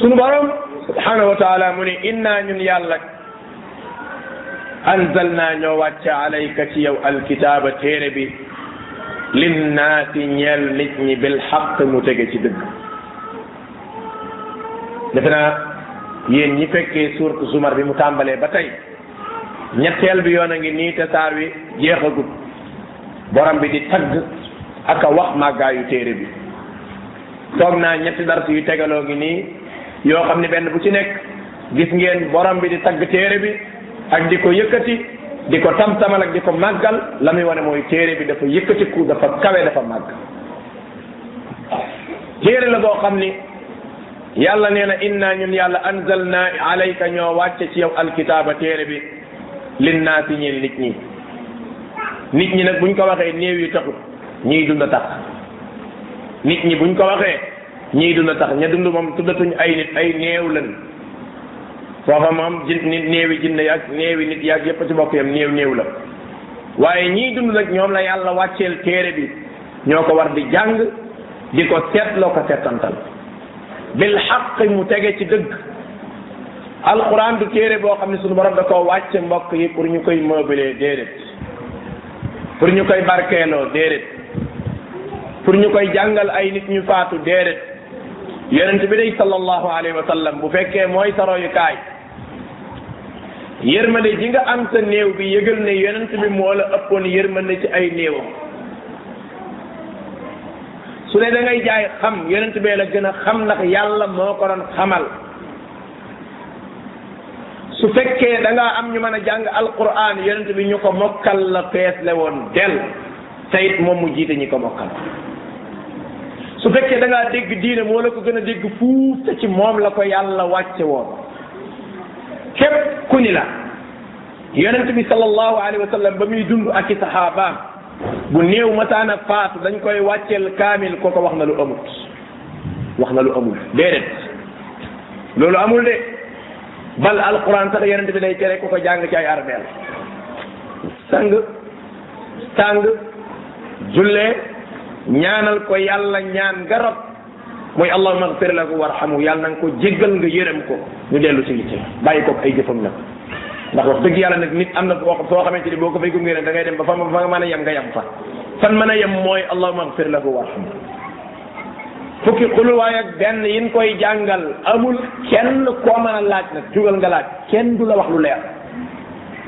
sunu borom subhanahu wa taala mu ne inna ñun yàlla anzalna ñoo wàcce alayka ci yow alkitaaba téere bi linnaasi ñeel nit ñi bil xaq mu tege ci dëgg defe naa yéen ñi fekkee suurtu zumar bi mu tàmbalee ba tey ñetteel bi yoon a ngi nii te saar wi jeexagut borom bi di tagg ak a wax màggaayu téere bi toog naa ñetti dars yu tegaloo ngi nii yoo xam ne benn bu ci nekk gis ngeen borom bi di tagg téere bi ak di ko yëkkati di ko tam-tamal ak di ko màggal la muy wane mooy téere bi dafa yëkkatiku dafa kawe dafa màgg téere la boo xam ni yàlla nee na inna ñun yàlla anzalna alayka ñoo wàcce ci yow alkitaaba téere bi lin naa si ñeel nit ñi nit ñi nag buñ ko waxee néew yi taxut ñiy dund tax nit ñi buñ ko waxee ñiy dund tax ña dund moom tuddatuñ ay nit ay néew lan foofa moom jin nit néewi jinne yaag néewi nit yaag yépp ci bokk yam néew néew la waaye ñiy dund nag ñoom la yàlla wàcceel téere bi ñoo ko war di jàng di ko seetloo ko seetantal bil xaq mu tege ci dëgg alquran du téere boo xam ne suñu borom da koo wàcce mbokk yi pour ñu koy meubler déedéet pour ñu koy barkeeloo déedéet pour ñu koy jàngal ay nit ñu faatu déedéet yonent bi day sallallahu alayhi wa sallam bu fekkee mooy sa royukaay yërmande ji nga am sa néew bi yëgal ne yonent bi moo la ëppoon yërmande ci ay néewam su ne da ngay jaay xam yonent bee la gën a xam ndax yàlla moo ko doon xamal su fekkee da ngaa am ñu mën a jàng alquran yonent bi ñu ko mokkal la fees le woon del te it moom mu jiite ñi ko mokkal su fekkee da ngaa dégg diine moo la ko gën a dégg fuuf te ci moom la ko yàlla wàcce woon képp ku ni la yonent bi sallallahu alayhi wa sallam ba muy dund ak i saxaabaam bu néew masaana faatu dañ koy wàcceel kaamil ko ko wax na lu amut wax na lu amul déedéet loolu amul de bal alquran sax yonent bi day tere ku ko jàng ci ay armeel sang sang jullee ñaanal ko yàlla ñaan garab mooy allahuma agfir lahu warhamu yàlla na nga ko jéggal nga yërëm ko ñu dellu ci yitte bàyyi ko ay jëfam nag ndax wax dëgg yàlla nag nit am na foo foo xamante ni boo ko fay gunge da ngay dem ba fa fa nga mën a yem nga yem fa fan mën a yem mooy allahuma agfir lahu warhamu fukki xuluwaay ak benn yin koy jàngal amul kenn koo mën a laaj nag jugal nga laaj kenn du la wax lu leer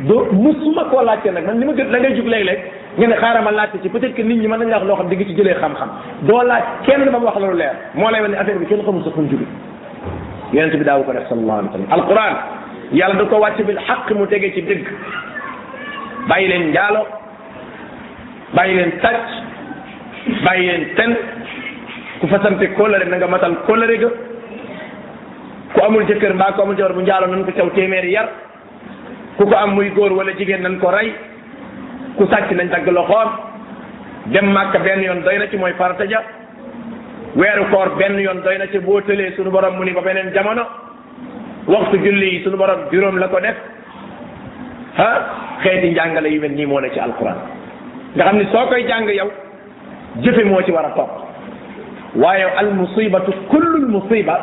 du musuma koo laajte nag man li ma gën da ngay jug léeg-léeg nga ne xaaral ma laajte ci peut-être que nit ñi mën nañ la wax loo xam di nga ci jëlee xam-xam doo laaj kenn ba mu wax la lu leer moo lay wane ne affaire bi kenn xamul sa fu mu jóge yonent bi daawu ko def sallallahu alayhi wa sallam alquran yàlla da ko wàcc bil xaq mu tege ci dëgg bàyyi leen njaalo bàyyi leen sàcc bàyyi leen ten ku fasante kóllëre na nga matal kóllëre ga ku amul jëkkër mbaa ku amul jabar bu njaaloo nan ko caw téeméeri yar ku ko am muy góor wala jigéen nan ko rey ku sàcc nañ dagg loxoom dem màkka benn yoon doy na ci mooy farata ja weeru koor benn yoon doy na ci boo tëlee suñu borom mu ni ba beneen jamono waxtu julli yi sunu borom juróom la ko def ah xeeti njàngale yu mel nii moo ne ci alquran nga xam ni soo koy jàng yow jëfe moo ci war a topp waaye al musibatu kullul musiba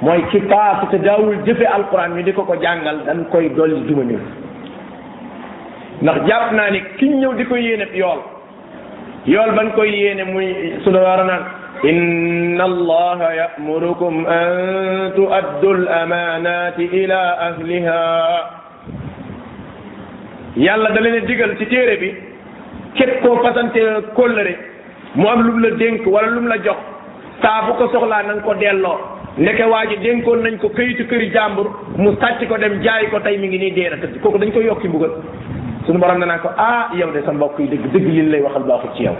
mooy ci paase te daawul jëfe alquran ñu di ko ko jàngal dañ koy dolli duma ñëw ndax jàpp naa ni ki ñëw di ko yéene yool yool ban koy yéene muy sunu war a naan inna allaha ya'murukum an tu'addu al-amaanati ila ahliha yàlla da leen digal ci téere bi képp koo fasante kóllëre mu am lu mu la dénk wala lu mu la jox saa bu ko soxlaa na nga ko delloo ndeke waa ji dénkoon nañ ko këyitu këri jàmbur mu sàcc ko dem jaay ko tey mi ngi nii dee na tëdd kooku dañ ko yokki mbugal suñu borom danaa ko ah yow de sa mbokk yi dëgg dëgg liñ lay waxal baaxul ci yow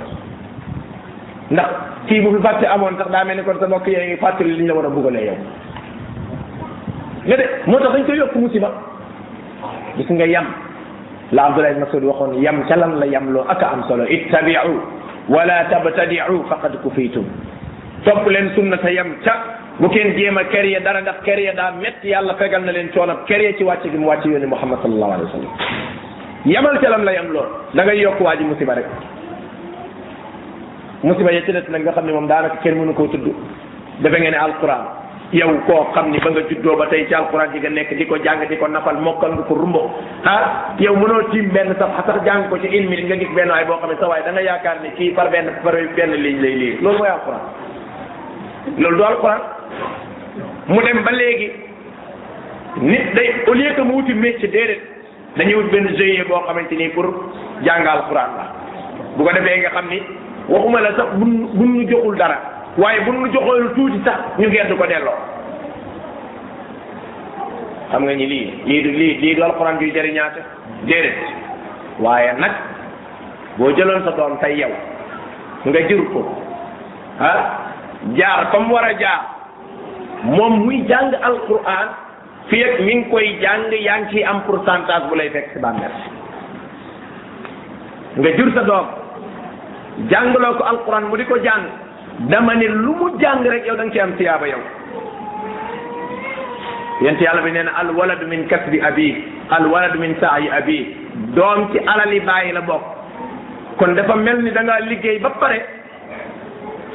ndax kii bu fi fàtte amoon sax daa mel ni kon sa mbokk yee ngi fàttali liñ la war a mbugalee yow nga de moo tax dañ ko yokk musiba gis nga yam la abdullah ibn masud waxoon yam ca lan la yam loo ak am solo ittabiu wala tabtadiu faqad kufitum topp leen sunna te yam ca bu kenn jéem a kër ya dara ndax kër ya daa métti yàlla fegal na leen coonab kër ya ci wàcc gi mu wàcc yónni muhammad sallallahu alayhi wa sallam yamal ca lan la yam loo da ngay yokk waa ji musiba rek musiba ya ci des nag nga xam ne moom daanaka kenn mënu koo tudd defe ngeen ne alquran yow koo xam ni ba nga juddoo ba tey ci alquran ji nga nekk di ko jàng di ko nafal mokkal nga ko rumbo ah yow mënoo tiim benn sax sax jàng ko ci une minute nga gis benn waay boo xam ne sa waay da nga yaakaar ni kii par benn par benn ligne lay lii loolu mooy alquran loolu du alquran mu dem ba léegi nit day au lieu que mu wuti métier déedéet dañuy wut benn GIE boo xamante ni pour jàngal Quran la bu ko defee nga xam ni waxuma la sax buñ buñ ñu joxul dara waaye buñ ñu joxoon lu tuuti sax ñu gedd ko delloo xam nga ni lii lii du lii lii du alxuraan juy jëriñaate déedéet waaye nag boo jëloon sa doom tey yow nga jur ko ah jaar comme war a jaar moom muy jàng alxuraan fii ak mi ngi koy jàng yaa ngi ciy am pourcentage bu lay fekk si bàmmeel nga jur sa doom jàngloo ko alquran mu di ko jàng dama ne lu mu jàng rek yow da nga ci am tiyaaba yow yent yàlla bi nee na al waladu min kasbi abi al waladu min saayi abi doom ci alali bàyyi la bokk kon dafa mel ni da ngaa liggéey ba pare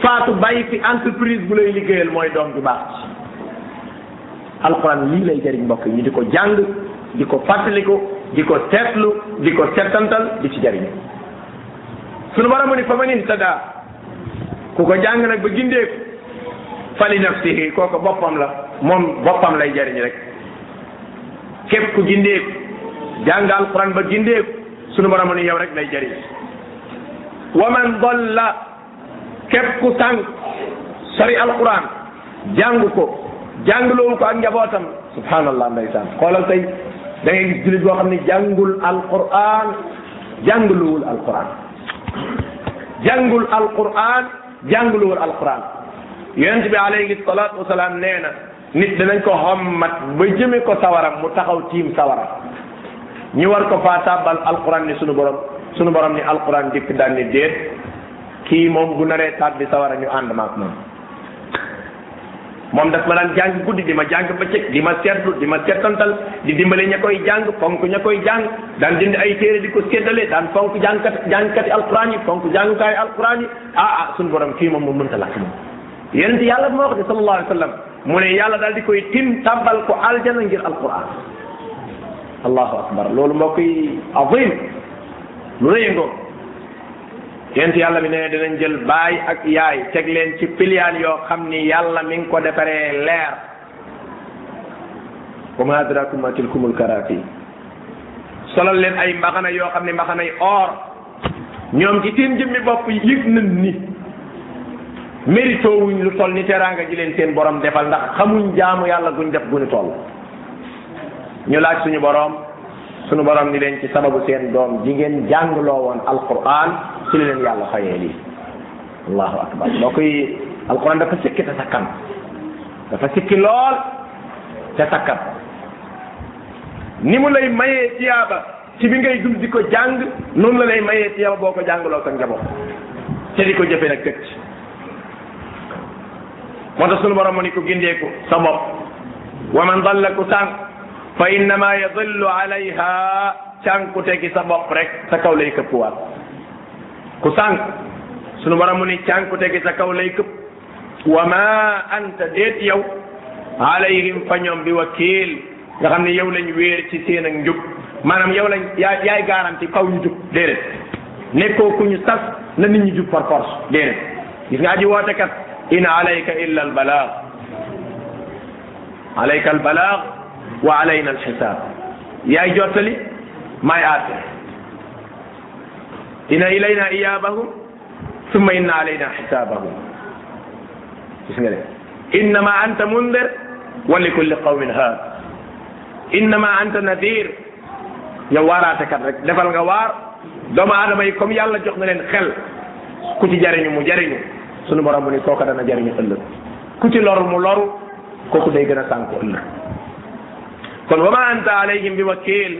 faatu bàyyi fi entreprise bu lay liggéeyal mooy doom ju baax ci alquran lii lay jëriñ mbokk yi ñu di ko jàng di ko fàttaliku di ko seetlu di ko settantal di ci jëriñ sunu borom ni fa man ihtada ku ko jàng nag ba gindeeku fali nafsihi kooku boppam la moom boppam lay jëriñ rek képp ku gindeeku jàng alquran ba gindeeku sunu borom ni yow rek lay jëriñ wa man dalla képp ku sànq sori alquran jàng ko jàngloowu ko ak njabootam subhanallah ndeysaan xoolal tey da ngay gis jullit boo xam ne jàngul alquran jàngluwul alquran jàngul alquran jàngluwul alquran yonent bi alayhi salatu wasalaam nee na nit danañ ko xommat ba jëme ko sawaram mu taxaw tiim sawaram ñu war ko faa tàbbal alquran ni sunu borom sunu borom ni alquran dikk daan ni déet kii moom bu naree tàbbi sawara ñu ànd maak moom moom daf ma daan jàng guddi di ma jàng bëccëg di ma seetlu di ma seetantal di dimbale ña koy jàng fonk ña koy jàng daan jënd ay téere di ko séddale daan fonk jàngkat jàngkati alquran yi fonk jàngukaayu alquran yi ah ah suñu borom kii moom moom mënta lakk moom yonent yàlla moo wax de sallallahu alayhi wa sallam mu ne yàlla daal di koy tim tàbbal ko aljana ngir alquran allahu akbar loolu mbokk yi azim lu rëy ngoo yonent yàlla bi ne dinañ jël baay ak yaay teg leen ci piliyaan yoo xam ni yàlla mi ngi ko defaree leer wa ma adrakum ma tilkumul karaati solal leen ay mbaxana yoo xam ne mbaxanay or ñoom ci seen jëmmi bopp yëg nañ ni mérito wuñ lu toll ni teraanga ji leen seen borom defal ndax xamuñ jaamu yàlla guñ def guñu toll ñu laaj suñu borom suñu borom ni leen ci sababu seen doom ji ngeen jàngloo woon alquran ci li leen yàlla fayee lii allahu akbar mbokk yi alquran dafa sikki te sakkan dafa sikki lool te sakkan ni mu lay mayee tiyaaba ci bi ngay dund di ko jàng noonu la lay mayee ci yow boo ko jàngaloo sa njaboot te di ko jëfe nag teg ci moo tax sunu borom mu ni ko gindeeku sa bopp wa man dalla ku sànq fa innama yadillu alayha sànku tegi sa bopp rek sa kaw lay këppuwaat ku sànq sunu borom mu ni sànku tegi sa kaw lay këpp wa ma anta déet yow alayhim fa ñoom bi wakiil nga xam ne yow lañ wéer ci seen ak njub maanaam yow lañ yaay yaay garanti kaw ñu jub déedéet nekkoo ku ñu sas na nit ñi jub par force déedéet gis nga aji woote kat in alayka illa al balaag alayka al balaag wa alayna al xisaab yaay jottali maay aate ina ilayna iyaabahum summa inna alayna xisaabahum gis nga de innama anta mundir wa li kulli qawmin haad innama anta nadir yow waaraatekat rek defal nga waar doomu aadama yi comme yàlla jox na leen xel ku ci jariñu mu jariñu sunu borom bu ni kooka dana jariñu ëllëg ku ci loru mu loru kooku day gën a sànku ëllëg kon wa ma anta alayhim bi wakil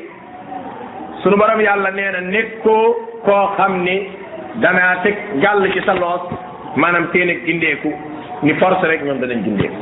sunu borom yàlla nee na nekkoo koo xam ni danaa teg gàll ci sa loos maanaam teen ak gindeeku ni force rek ñoom danañ gindeeku